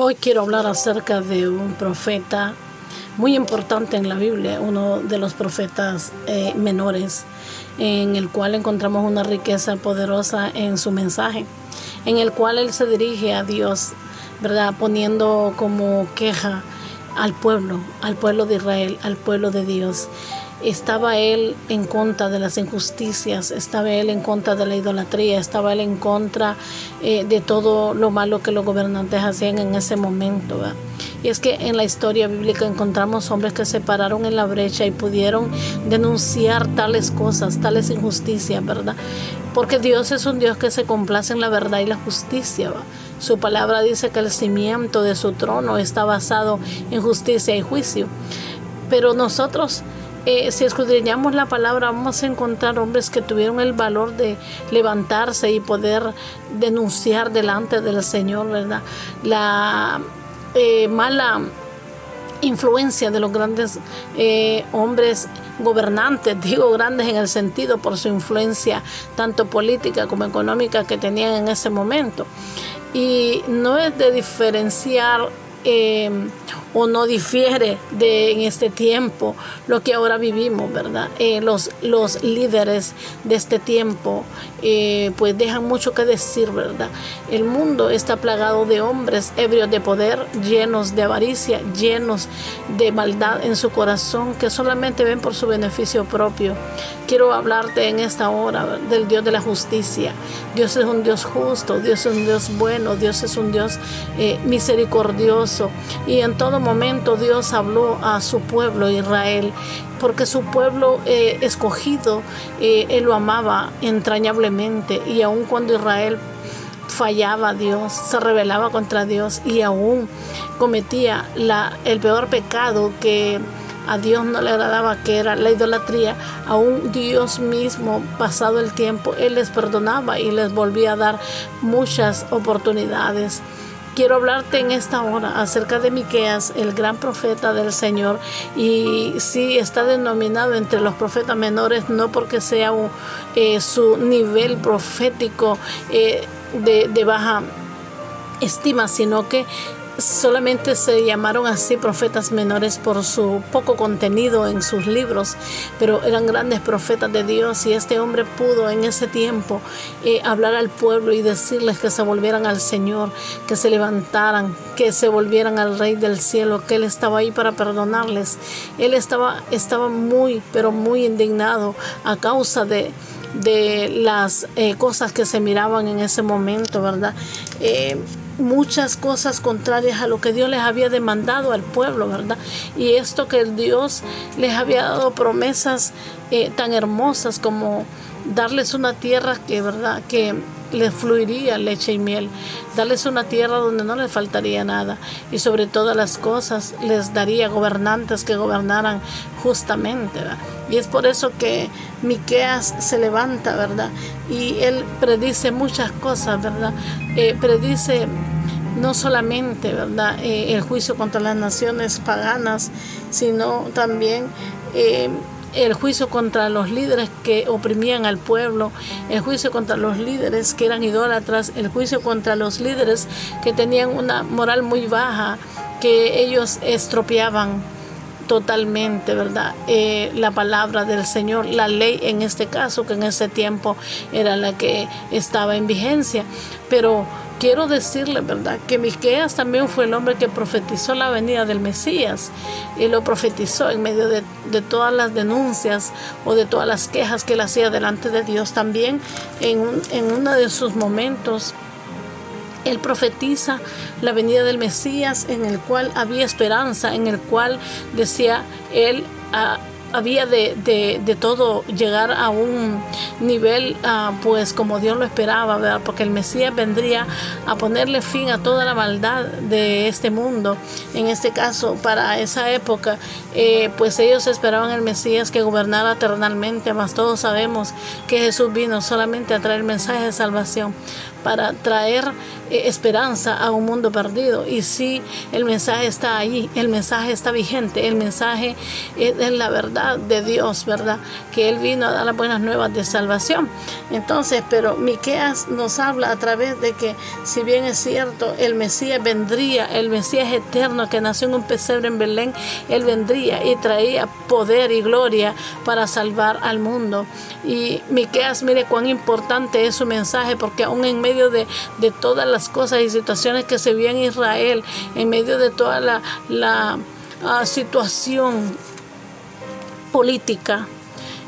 Hoy quiero hablar acerca de un profeta muy importante en la Biblia, uno de los profetas eh, menores, en el cual encontramos una riqueza poderosa en su mensaje, en el cual él se dirige a Dios, ¿verdad? Poniendo como queja al pueblo, al pueblo de Israel, al pueblo de Dios. Estaba él en contra de las injusticias, estaba él en contra de la idolatría, estaba él en contra eh, de todo lo malo que los gobernantes hacían en ese momento. Y es que en la historia bíblica encontramos hombres que se pararon en la brecha y pudieron denunciar tales cosas, tales injusticias, ¿verdad? Porque Dios es un Dios que se complace en la verdad y la justicia. Su palabra dice que el cimiento de su trono está basado en justicia y juicio. Pero nosotros eh, si escudriñamos la palabra, vamos a encontrar hombres que tuvieron el valor de levantarse y poder denunciar delante del Señor, ¿verdad? La eh, mala influencia de los grandes eh, hombres gobernantes, digo grandes en el sentido por su influencia tanto política como económica que tenían en ese momento. Y no es de diferenciar o no difiere de en este tiempo lo que ahora vivimos, ¿verdad? Eh, los, los líderes de este tiempo eh, pues dejan mucho que decir, ¿verdad? El mundo está plagado de hombres ebrios de poder, llenos de avaricia, llenos de maldad en su corazón, que solamente ven por su beneficio propio. Quiero hablarte en esta hora del Dios de la justicia. Dios es un Dios justo, Dios es un Dios bueno, Dios es un Dios eh, misericordioso. Y en todo momento Dios habló a su pueblo Israel, porque su pueblo eh, escogido, eh, Él lo amaba entrañablemente y aun cuando Israel fallaba a Dios, se rebelaba contra Dios y aún cometía la, el peor pecado que a Dios no le agradaba, que era la idolatría, aún Dios mismo, pasado el tiempo, Él les perdonaba y les volvía a dar muchas oportunidades. Quiero hablarte en esta hora acerca de Miqueas, el gran profeta del Señor, y sí está denominado entre los profetas menores, no porque sea eh, su nivel profético eh, de, de baja estima, sino que solamente se llamaron así profetas menores por su poco contenido en sus libros, pero eran grandes profetas de Dios y este hombre pudo en ese tiempo eh, hablar al pueblo y decirles que se volvieran al Señor, que se levantaran, que se volvieran al Rey del cielo, que Él estaba ahí para perdonarles. Él estaba, estaba muy, pero muy indignado a causa de de las eh, cosas que se miraban en ese momento, ¿verdad? Eh, muchas cosas contrarias a lo que Dios les había demandado al pueblo, ¿verdad? Y esto que Dios les había dado promesas eh, tan hermosas como darles una tierra que, ¿verdad? Que les fluiría leche y miel, darles una tierra donde no les faltaría nada y sobre todas las cosas les daría gobernantes que gobernaran justamente. ¿verdad? Y es por eso que Miqueas se levanta, ¿verdad? Y él predice muchas cosas, ¿verdad? Eh, predice no solamente, ¿verdad? Eh, el juicio contra las naciones paganas, sino también eh, el juicio contra los líderes que oprimían al pueblo, el juicio contra los líderes que eran idólatras, el juicio contra los líderes que tenían una moral muy baja, que ellos estropeaban totalmente, ¿verdad? Eh, la palabra del Señor, la ley en este caso, que en ese tiempo era la que estaba en vigencia. Pero quiero decirle, ¿verdad? Que Miqueas también fue el hombre que profetizó la venida del Mesías y lo profetizó en medio de, de todas las denuncias o de todas las quejas que él hacía delante de Dios. También en, en uno de sus momentos él profetiza la venida del Mesías en el cual había esperanza, en el cual decía él, ah, había de, de, todo llegar a un nivel ah, pues como Dios lo esperaba, ¿verdad? porque el Mesías vendría a ponerle fin a toda la maldad de este mundo. En este caso, para esa época, eh, pues ellos esperaban el Mesías que gobernara eternamente, mas todos sabemos que Jesús vino solamente a traer mensaje de salvación. Para traer eh, esperanza a un mundo perdido. Y sí, el mensaje está ahí, el mensaje está vigente, el mensaje es, la verdad de Dios, ¿verdad? Que Él vino a dar las buenas nuevas de salvación. Entonces, pero Miqueas nos habla a través de que, si bien es cierto, el Mesías vendría, el Mesías eterno que nació en un pesebre en Belén, Él vendría y traía poder y gloria para salvar al mundo. Y Miqueas, mire cuán importante es su mensaje, porque aún en medio de, de todas las cosas y situaciones que se vivían en Israel, en medio de toda la, la ah, situación política,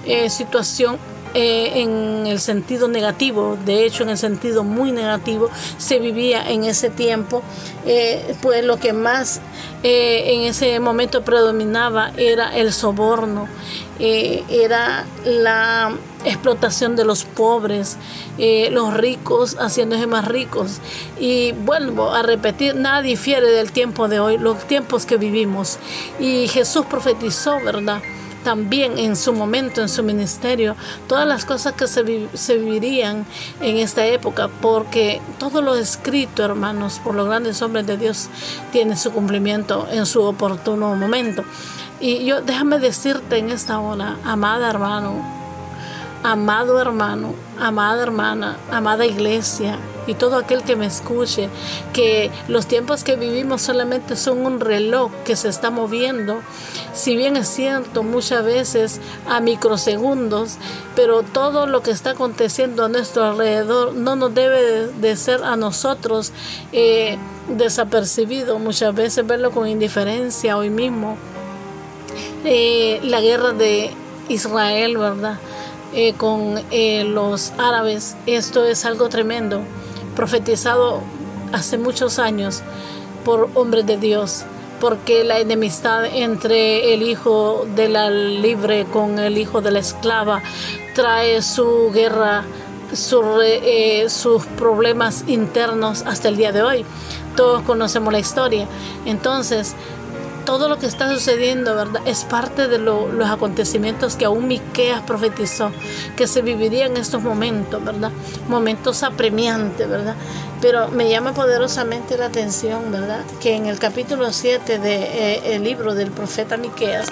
eh, situación eh, en el sentido negativo, de hecho en el sentido muy negativo, se vivía en ese tiempo, eh, pues lo que más en ese momento predominaba era el soborno, era la explotación de los pobres, eh, los ricos haciéndose más ricos. Y vuelvo a repetir, nada difiere del tiempo de hoy, los tiempos que vivimos. Y Jesús profetizó, ¿verdad? También en su momento, en su ministerio, todas las cosas que se, se vivirían en esta época, porque todo lo escrito, hermanos, por los grandes hombres de Dios, tiene su cumplimiento en su oportuno momento. Y yo déjame decirte en esta hora, amada hermano, Amado hermano, amada hermana, amada iglesia y todo aquel que me escuche, que los tiempos que vivimos solamente son un reloj que se está moviendo, si bien es cierto muchas veces a microsegundos, pero todo lo que está aconteciendo a nuestro alrededor no nos debe de ser a nosotros eh, desapercibido, muchas veces verlo con indiferencia hoy mismo. Eh, la guerra de Israel, ¿verdad? Eh, con eh, los árabes. Esto es algo tremendo, profetizado hace muchos años por hombres de Dios, porque la enemistad entre el hijo de la libre con el hijo de la esclava trae su guerra, eh, sus problemas internos hasta el día de hoy. Todos conocemos la historia. Entonces, todo lo que está sucediendo, ¿verdad? Es parte de los acontecimientos que aún Miqueas profetizó, que se vivirían en estos momentos, ¿verdad? Momentos apremiantes, ¿verdad? Pero me llama poderosamente la atención, ¿verdad? Que en el capítulo 7 del de, eh, libro del profeta Miqueas,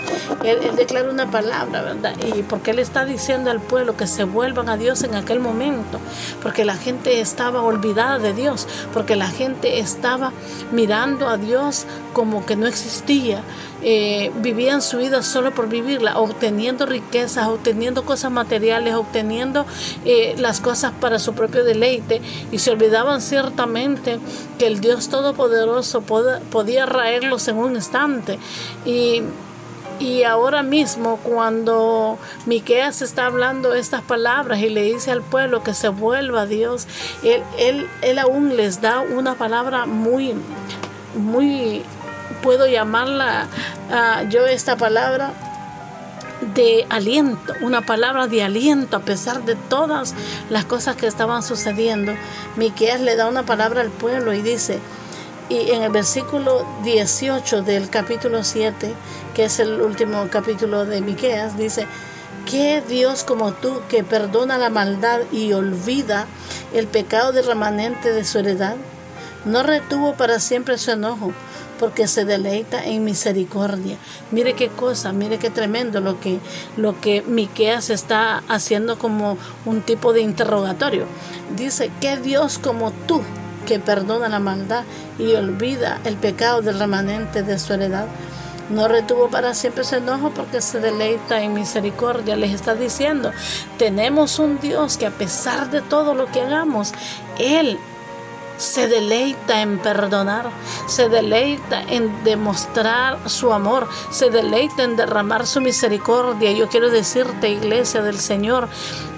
él, declara una palabra, ¿verdad? Y porque él está diciendo al pueblo que se vuelvan a Dios en aquel momento, porque la gente estaba olvidada de Dios, porque la gente estaba mirando a Dios como que no existía, eh, vivían su vida solo por vivirla, obteniendo riquezas, obteniendo cosas materiales, obteniendo eh, las cosas para su propio deleite y se olvidaban ciertamente que el Dios Todopoderoso podía raerlos en un instante. Y y ahora mismo cuando Miqueas está hablando estas palabras y le dice al pueblo que se vuelva a Dios, él, él, él aún les da una palabra muy, muy puedo llamarla ah, yo esta palabra de aliento, una palabra de aliento a pesar de todas las cosas que estaban sucediendo. Miqueas le da una palabra al pueblo y dice, y en el versículo 18 del capítulo 7, que es el último capítulo de Miqueas, dice, ¿qué Dios como tú que perdona la maldad y olvida el pecado del remanente de su heredad? No retuvo para siempre su enojo porque se deleita en misericordia. Mire qué cosa, mire qué tremendo lo que, lo que Miqueas está haciendo como un tipo de interrogatorio. Dice, que Dios como tú, que perdona la maldad y olvida el pecado del remanente de su heredad, no retuvo para siempre su enojo porque se deleita en misericordia. Les está diciendo, tenemos un Dios que a pesar de todo lo que hagamos, Él se deleita en perdonar, se deleita en demostrar su amor, se deleita en derramar su misericordia. Yo quiero decirte, iglesia del Señor,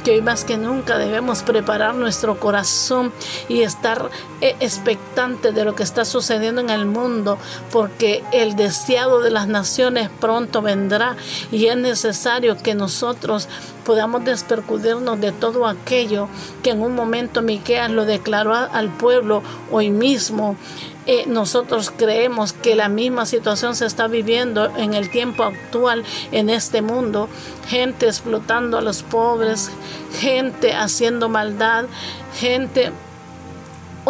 que hoy más que nunca debemos preparar nuestro corazón y estar eh, expectante de lo que está sucediendo en el mundo, porque el deseado de las naciones pronto vendrá y es necesario que nosotros podamos despercudirnos de todo aquello que en un momento Miqueas lo declaró al pueblo hoy mismo. Eh, nosotros creemos que la misma situación se está viviendo en el tiempo actual en este mundo. Gente explotando a los pobres, gente haciendo maldad, gente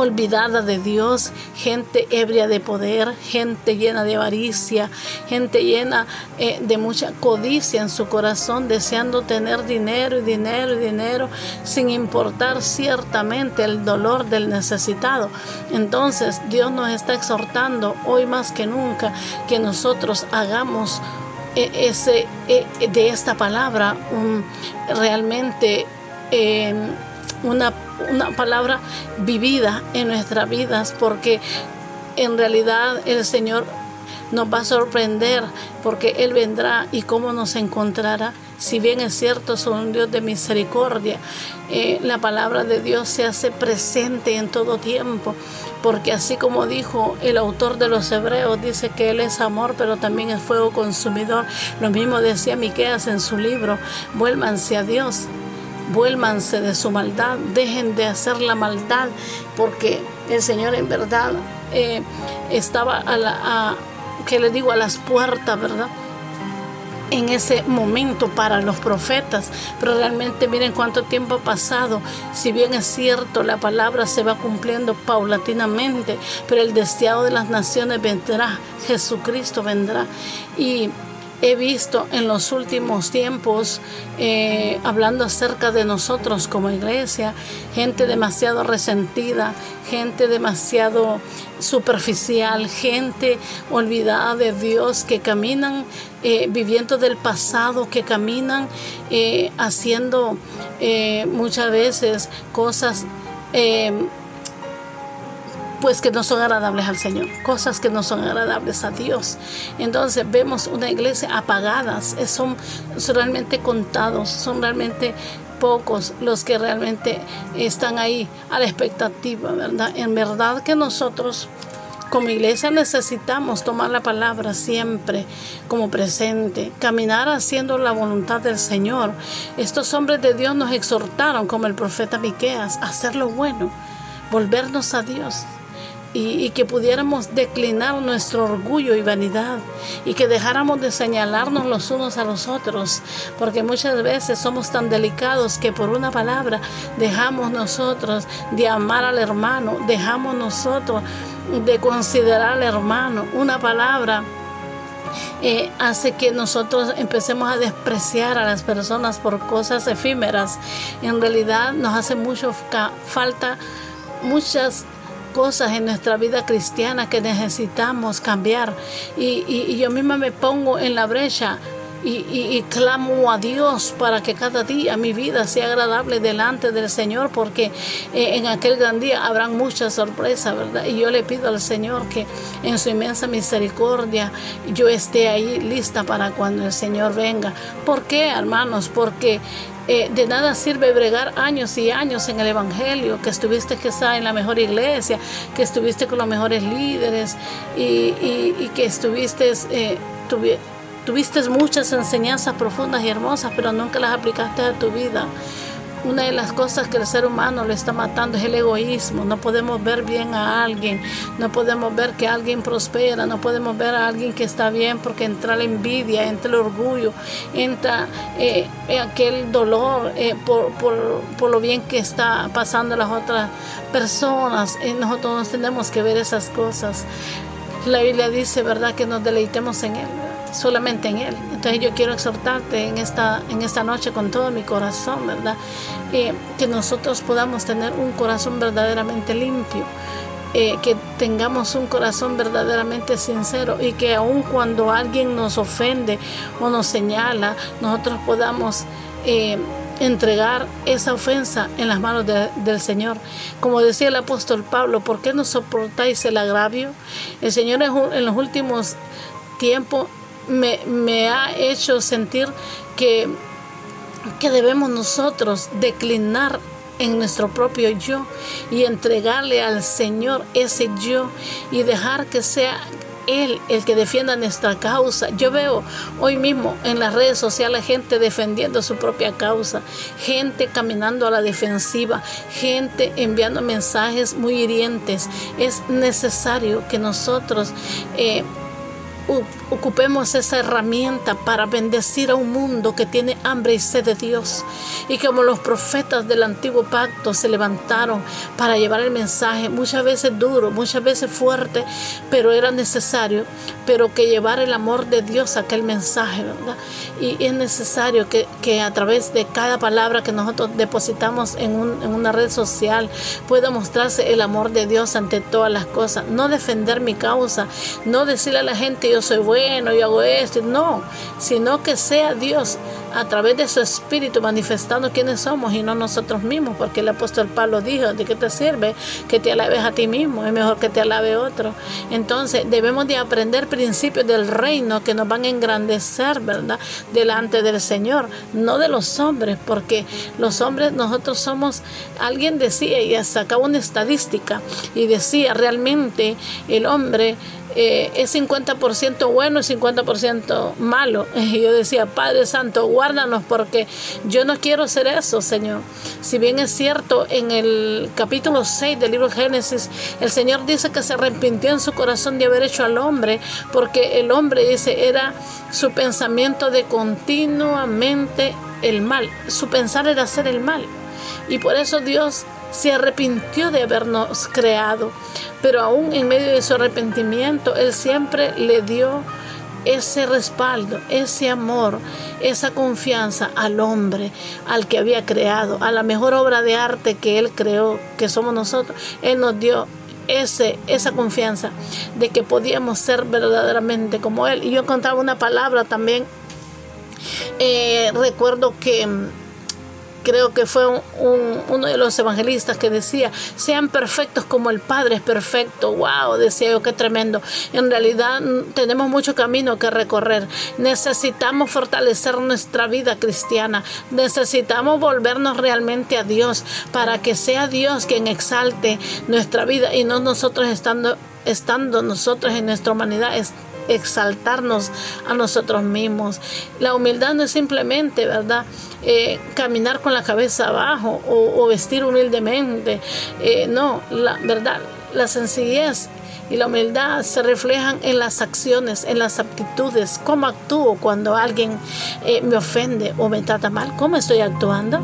olvidada de Dios, gente ebria de poder, gente llena de avaricia, gente llena eh, de mucha codicia en su corazón, deseando tener dinero y dinero y dinero, sin importar ciertamente el dolor del necesitado. Entonces Dios nos está exhortando hoy más que nunca que nosotros hagamos eh, ese, eh, de esta palabra un, realmente una una palabra vivida en nuestras vidas, porque en realidad el Señor nos va a sorprender, porque Él vendrá y cómo nos encontrará. Si bien es cierto, son un Dios de misericordia, eh, la palabra de Dios se hace presente en todo tiempo, porque así como dijo el autor de los Hebreos, dice que Él es amor, pero también es fuego consumidor. Lo mismo decía Miqueas en su libro, vuélvanse a Dios, vuélvanse de su maldad, dejen de hacer la maldad, porque el Señor en verdad eh, estaba a que le digo, a las puertas, ¿verdad? en ese momento para los profetas, pero realmente miren cuánto tiempo ha pasado, si bien es cierto, la palabra se va cumpliendo paulatinamente, pero el deseado de las naciones vendrá, Jesucristo vendrá. Y he visto en los últimos tiempos, eh, hablando acerca de nosotros como iglesia, gente demasiado resentida, gente demasiado superficial, gente olvidada de Dios, que caminan eh, viviendo del pasado, que caminan eh, haciendo muchas veces cosas pues que no son agradables al Señor, cosas que no son agradables a Dios. Entonces vemos una iglesia apagadas, son, son realmente contados, son realmente pocos los que realmente están ahí a la expectativa, ¿verdad? En verdad que nosotros como iglesia necesitamos tomar la palabra siempre como presente, caminar haciendo la voluntad del Señor. Estos hombres de Dios nos exhortaron, como el profeta Miqueas, a hacer lo bueno, volvernos a Dios, y, que pudiéramos declinar nuestro orgullo y vanidad y que dejáramos de señalarnos los unos a los otros, porque muchas veces somos tan delicados que por una palabra dejamos nosotros de amar al hermano, dejamos nosotros de considerar al hermano. Una palabra eh, hace que nosotros empecemos a despreciar a las personas por cosas efímeras. En realidad nos hace mucho falta muchas cosas en nuestra vida cristiana que necesitamos cambiar. Y, yo misma me pongo en la brecha y, clamo a Dios para que cada día mi vida sea agradable delante del Señor, porque eh, en aquel gran día habrán muchas sorpresas, ¿verdad? Y yo le pido al Señor que en su inmensa misericordia yo esté ahí lista para cuando el Señor venga. ¿Por qué, hermanos? Porque eh, de nada sirve bregar años y años en el Evangelio, que estuviste quizá en la mejor iglesia, que estuviste con los mejores líderes y, que estuviste, eh, tuviste muchas enseñanzas profundas y hermosas, pero nunca las aplicaste a tu vida. Una de las cosas que el ser humano le está matando es el egoísmo. No podemos ver bien a alguien, no podemos ver que alguien prospera, no podemos ver a alguien que está bien porque entra la envidia, entra el orgullo, entra eh, aquel dolor eh, por, lo bien que está pasando las otras personas. Eh, nosotros no tenemos que ver esas cosas. La Biblia dice, ¿verdad?, que nos deleitemos en Él solamente en Él. Entonces yo quiero exhortarte en esta, en esta noche con todo mi corazón, ¿verdad? Eh, que nosotros podamos tener un corazón verdaderamente limpio. Eh, que tengamos un corazón verdaderamente sincero y que aun cuando alguien nos ofende o nos señala, nosotros podamos eh, entregar esa ofensa en las manos del Señor. Como decía el apóstol Pablo, ¿por qué no soportáis el agravio? El Señor en los últimos tiempos me, ha hecho sentir que, que debemos nosotros declinar en nuestro propio yo y entregarle al Señor ese yo y dejar que sea él el que defienda nuestra causa. Yo veo hoy mismo en las redes sociales gente defendiendo su propia causa, gente caminando a la defensiva, gente enviando mensajes muy hirientes. Es necesario que nosotros eh, ocupemos esa herramienta para bendecir a un mundo que tiene hambre y sed de Dios. Y como los profetas del antiguo pacto se levantaron para llevar el mensaje, muchas veces duro, muchas veces fuerte, pero era necesario, pero que llevar el amor de Dios aquel mensaje, ¿verdad? Y es necesario que, que a través de cada palabra que nosotros depositamos en, un, en una red social pueda mostrarse el amor de Dios ante todas las cosas. No defender mi causa, no decirle a la gente yo soy bueno, yo hago esto, no, sino que sea Dios a través de su espíritu manifestando quiénes somos y no nosotros mismos, porque el apóstol Pablo dijo, ¿de qué te sirve que te alabes a ti mismo? Es mejor que te alabe otro. Entonces debemos de aprender principios del reino que nos van a engrandecer, ¿verdad? Delante del Señor, no de los hombres, porque los hombres nosotros somos, alguien decía y sacaba una estadística y decía realmente el hombre eh, es 50% bueno y 50% malo. Y yo decía, Padre Santo, guárdanos porque yo no quiero ser eso, Señor. Si bien es cierto, en el capítulo 6 del libro Génesis, el Señor dice que se arrepintió en su corazón de haber hecho al hombre, porque el hombre, dice, era su pensamiento de continuamente el mal. Su pensar era hacer el mal. Y por eso Dios se arrepintió de habernos creado, pero aún en medio de su arrepentimiento, Él siempre le dio ese respaldo, ese amor, esa confianza al hombre, al que había creado, a la mejor obra de arte que Él creó, que somos nosotros. Él nos dio ese, esa confianza de que podíamos ser verdaderamente como Él. Y yo contaba una palabra también. Eh, recuerdo que creo que fue uno de los evangelistas que decía, sean perfectos como el Padre es perfecto. ¡Wow! Decía yo, qué tremendo. En realidad tenemos mucho camino que recorrer. Necesitamos fortalecer nuestra vida cristiana. Necesitamos volvernos realmente a Dios para que sea Dios quien exalte nuestra vida y no nosotros estando, estando nosotros en nuestra humanidad exaltarnos a nosotros mismos. La humildad no es simplemente, ¿verdad? Eh, caminar con la cabeza abajo o, vestir humildemente. Eh, no, la verdad, la sencillez y la humildad se reflejan en las acciones, en las aptitudes, cómo actúo cuando alguien eh, me ofende o me trata mal, cómo estoy actuando.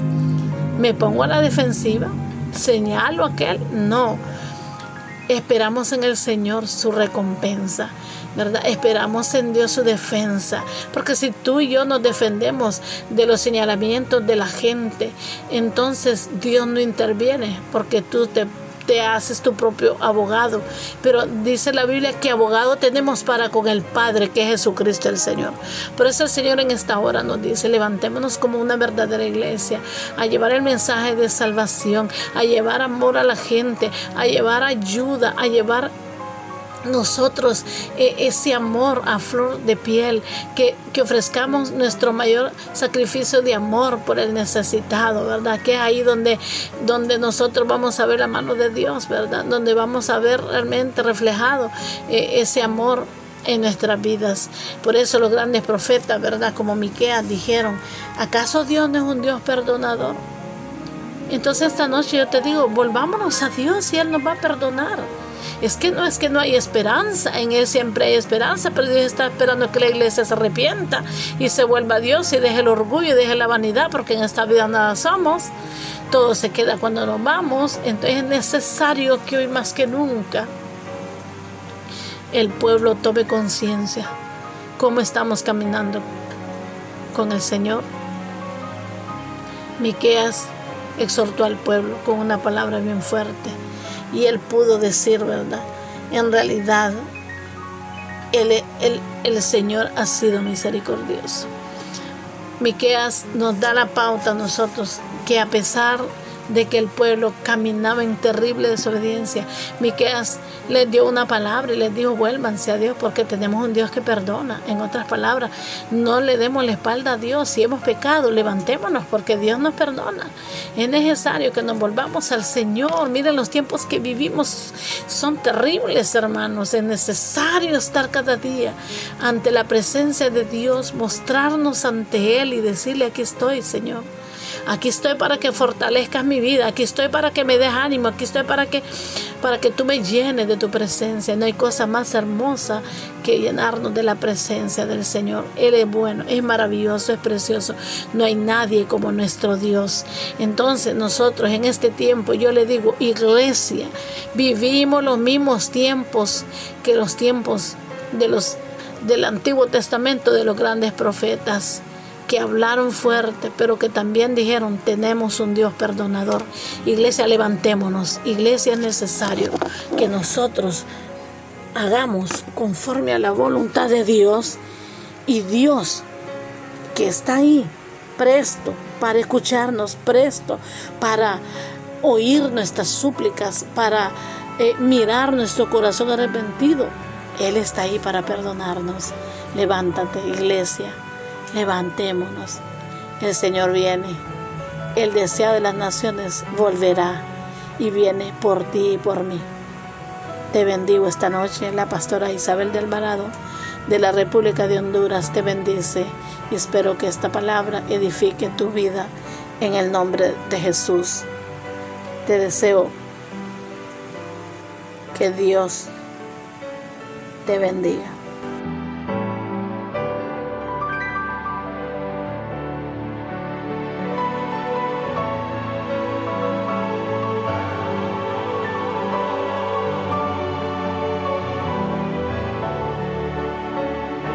¿Me pongo a la defensiva? ¿Señalo a aquel? No. Esperamos en el Señor su recompensa. ¿Verdad? Esperamos en Dios su defensa, porque si tú y yo nos defendemos de los señalamientos de la gente, entonces Dios no interviene, porque tú te te haces tu propio abogado. Pero dice la Biblia que abogado tenemos para con el Padre, que es Jesucristo el Señor. Por eso el Señor en esta hora nos dice, levantémonos como una verdadera iglesia, a llevar el mensaje de salvación, a llevar amor a la gente, a llevar ayuda, a llevar nosotros eh, ese amor a flor de piel, que, que, ofrezcamos nuestro mayor sacrificio de amor por el necesitado, ¿verdad? Que es ahí donde, donde nosotros vamos a ver la mano de Dios, ¿verdad? Donde vamos a ver realmente reflejado eh, ese amor en nuestras vidas. Por eso los grandes profetas, ¿verdad? Como Miqueas dijeron, ¿acaso Dios no es un Dios perdonador? Entonces esta noche yo te digo, volvámonos a Dios y Él nos va a perdonar. Es que no es que no hay esperanza, en Él siempre hay esperanza, pero Dios está esperando que la iglesia se arrepienta y se vuelva a Dios y deje el orgullo y deje la vanidad, porque en esta vida nada somos. Todo se queda cuando nos vamos. Entonces es necesario que hoy más que nunca el pueblo tome conciencia cómo estamos caminando con el Señor. Miqueas exhortó al pueblo con una palabra bien fuerte y él pudo decir, ¿verdad? En realidad, el, el Señor ha sido misericordioso. Miqueas nos da la pauta a nosotros que a pesar que el pueblo caminaba en terrible desobediencia. Miqueas les dio una palabra y les dijo, vuélvanse a Dios porque tenemos un Dios que perdona. En otras palabras, no le demos la espalda a Dios. Si hemos pecado, levantémonos porque Dios nos perdona. Es necesario que nos volvamos al Señor. Miren, los tiempos que vivimos son terribles, hermanos. Es necesario estar cada día ante la presencia de Dios, mostrarnos ante Él y decirle, aquí estoy, Señor. Aquí estoy para que fortalezcas mi vida. Aquí estoy para que me des ánimo. Aquí estoy para que, para que tú me llenes de tu presencia. No hay cosa más hermosa que llenarnos de la presencia del Señor. Él es bueno, es maravilloso, es precioso. No hay nadie como nuestro Dios. Entonces nosotros en este tiempo, yo le digo, iglesia, vivimos los mismos tiempos que los tiempos de los del Antiguo Testamento de los grandes profetas que hablaron fuerte, pero que también dijeron, tenemos un Dios perdonador. Iglesia, levantémonos. Iglesia, es necesario que nosotros hagamos conforme a la voluntad de Dios y Dios que está ahí, presto para escucharnos, presto para oír nuestras súplicas, para eh, mirar nuestro corazón arrepentido. Él está ahí para perdonarnos. Levántate, iglesia, levantémonos. El Señor viene. El deseo de las naciones volverá y viene por ti y por mí. Te bendigo esta noche. La pastora Isabel del Alvarado de la República de Honduras te bendice y espero que esta palabra edifique tu vida en el nombre de Jesús. Te deseo que Dios te bendiga.